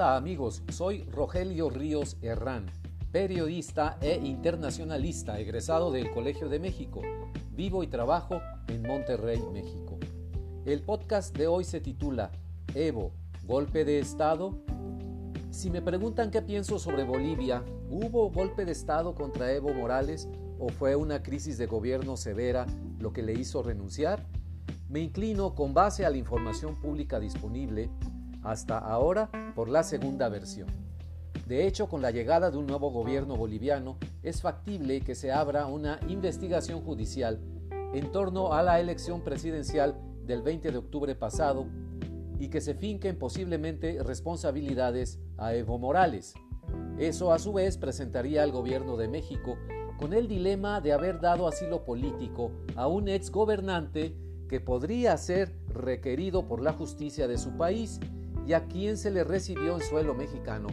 Hola amigos, soy Rogelio Ríos Herrán, periodista e internacionalista egresado del Colegio de México. Vivo y trabajo en Monterrey, México. El podcast de hoy se titula Evo, golpe de Estado. Si me preguntan qué pienso sobre Bolivia, ¿hubo golpe de Estado contra Evo Morales o fue una crisis de gobierno severa lo que le hizo renunciar? Me inclino con base a la información pública disponible hasta ahora por la segunda versión. De hecho, con la llegada de un nuevo gobierno boliviano, es factible que se abra una investigación judicial en torno a la elección presidencial del 20 de octubre pasado y que se finquen posiblemente responsabilidades a Evo Morales. Eso a su vez presentaría al gobierno de México con el dilema de haber dado asilo político a un ex gobernante que podría ser requerido por la justicia de su país y a quien se le recibió en suelo mexicano,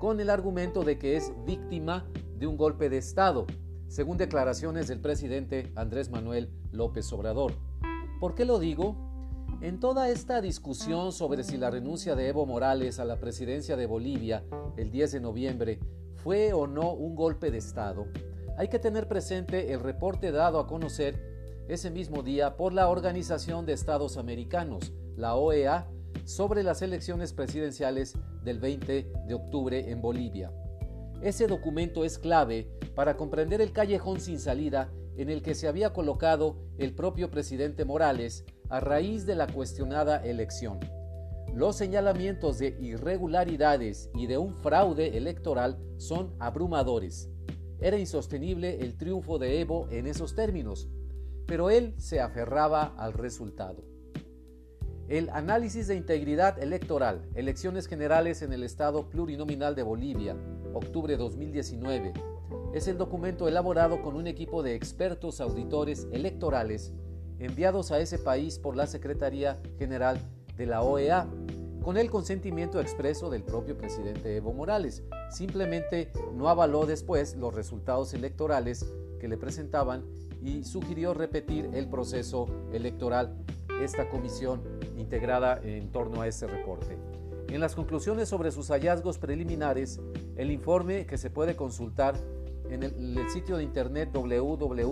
con el argumento de que es víctima de un golpe de Estado, según declaraciones del presidente Andrés Manuel López Obrador. ¿Por qué lo digo? En toda esta discusión sobre si la renuncia de Evo Morales a la presidencia de Bolivia el 10 de noviembre fue o no un golpe de Estado, hay que tener presente el reporte dado a conocer ese mismo día por la Organización de Estados Americanos, la OEA, sobre las elecciones presidenciales del 20 de octubre en Bolivia. Ese documento es clave para comprender el callejón sin salida en el que se había colocado el propio presidente Morales a raíz de la cuestionada elección. Los señalamientos de irregularidades y de un fraude electoral son abrumadores. Era insostenible el triunfo de Evo en esos términos, pero él se aferraba al resultado. El Análisis de Integridad Electoral, Elecciones Generales en el Estado Plurinominal de Bolivia, octubre 2019, es el documento elaborado con un equipo de expertos auditores electorales enviados a ese país por la Secretaría General de la OEA, con el consentimiento expreso del propio presidente Evo Morales. Simplemente no avaló después los resultados electorales que le presentaban y sugirió repetir el proceso electoral esta comisión integrada en torno a este reporte. En las conclusiones sobre sus hallazgos preliminares, el informe que se puede consultar en el sitio de internet www.oas.org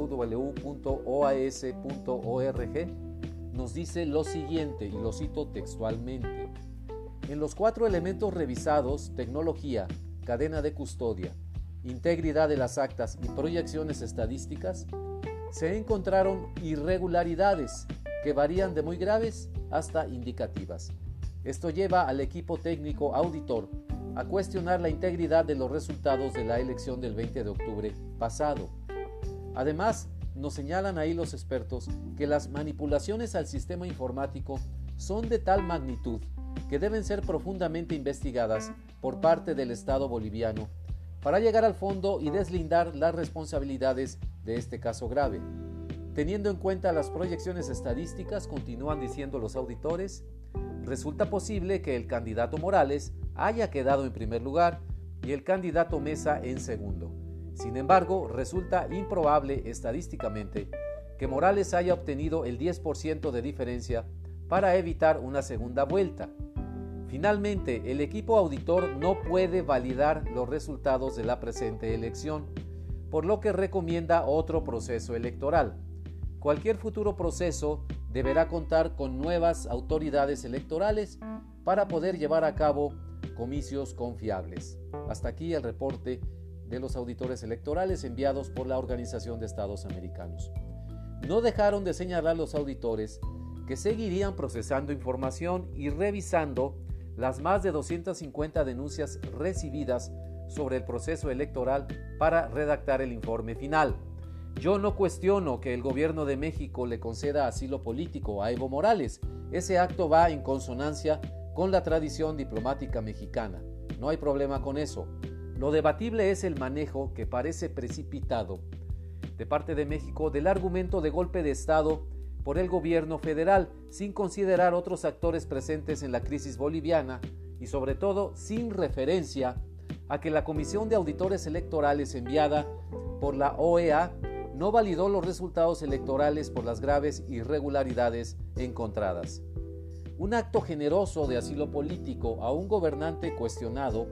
nos dice lo siguiente, y lo cito textualmente. En los cuatro elementos revisados, tecnología, cadena de custodia, integridad de las actas y proyecciones estadísticas, se encontraron irregularidades que varían de muy graves hasta indicativas. Esto lleva al equipo técnico auditor a cuestionar la integridad de los resultados de la elección del 20 de octubre pasado. Además, nos señalan ahí los expertos que las manipulaciones al sistema informático son de tal magnitud que deben ser profundamente investigadas por parte del Estado boliviano para llegar al fondo y deslindar las responsabilidades de este caso grave. Teniendo en cuenta las proyecciones estadísticas, continúan diciendo los auditores, resulta posible que el candidato Morales haya quedado en primer lugar y el candidato Mesa en segundo. Sin embargo, resulta improbable estadísticamente que Morales haya obtenido el 10% de diferencia para evitar una segunda vuelta. Finalmente, el equipo auditor no puede validar los resultados de la presente elección, por lo que recomienda otro proceso electoral. Cualquier futuro proceso deberá contar con nuevas autoridades electorales para poder llevar a cabo comicios confiables. Hasta aquí el reporte de los auditores electorales enviados por la Organización de Estados Americanos. No dejaron de señalar los auditores que seguirían procesando información y revisando las más de 250 denuncias recibidas sobre el proceso electoral para redactar el informe final. Yo no cuestiono que el gobierno de México le conceda asilo político a Evo Morales. Ese acto va en consonancia con la tradición diplomática mexicana. No hay problema con eso. Lo debatible es el manejo que parece precipitado de parte de México del argumento de golpe de Estado por el gobierno federal, sin considerar otros actores presentes en la crisis boliviana y sobre todo sin referencia a que la Comisión de Auditores Electorales enviada por la OEA no validó los resultados electorales por las graves irregularidades encontradas. Un acto generoso de asilo político a un gobernante cuestionado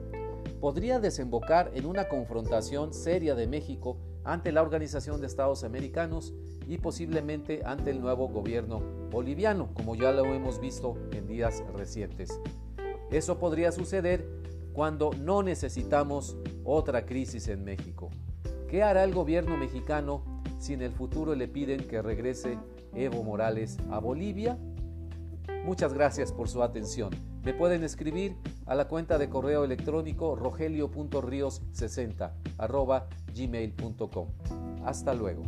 podría desembocar en una confrontación seria de México ante la Organización de Estados Americanos y posiblemente ante el nuevo gobierno boliviano, como ya lo hemos visto en días recientes. Eso podría suceder cuando no necesitamos otra crisis en México. ¿Qué hará el gobierno mexicano si en el futuro le piden que regrese Evo Morales a Bolivia? Muchas gracias por su atención. Me pueden escribir a la cuenta de correo electrónico rogelio.rios60 gmail.com. Hasta luego.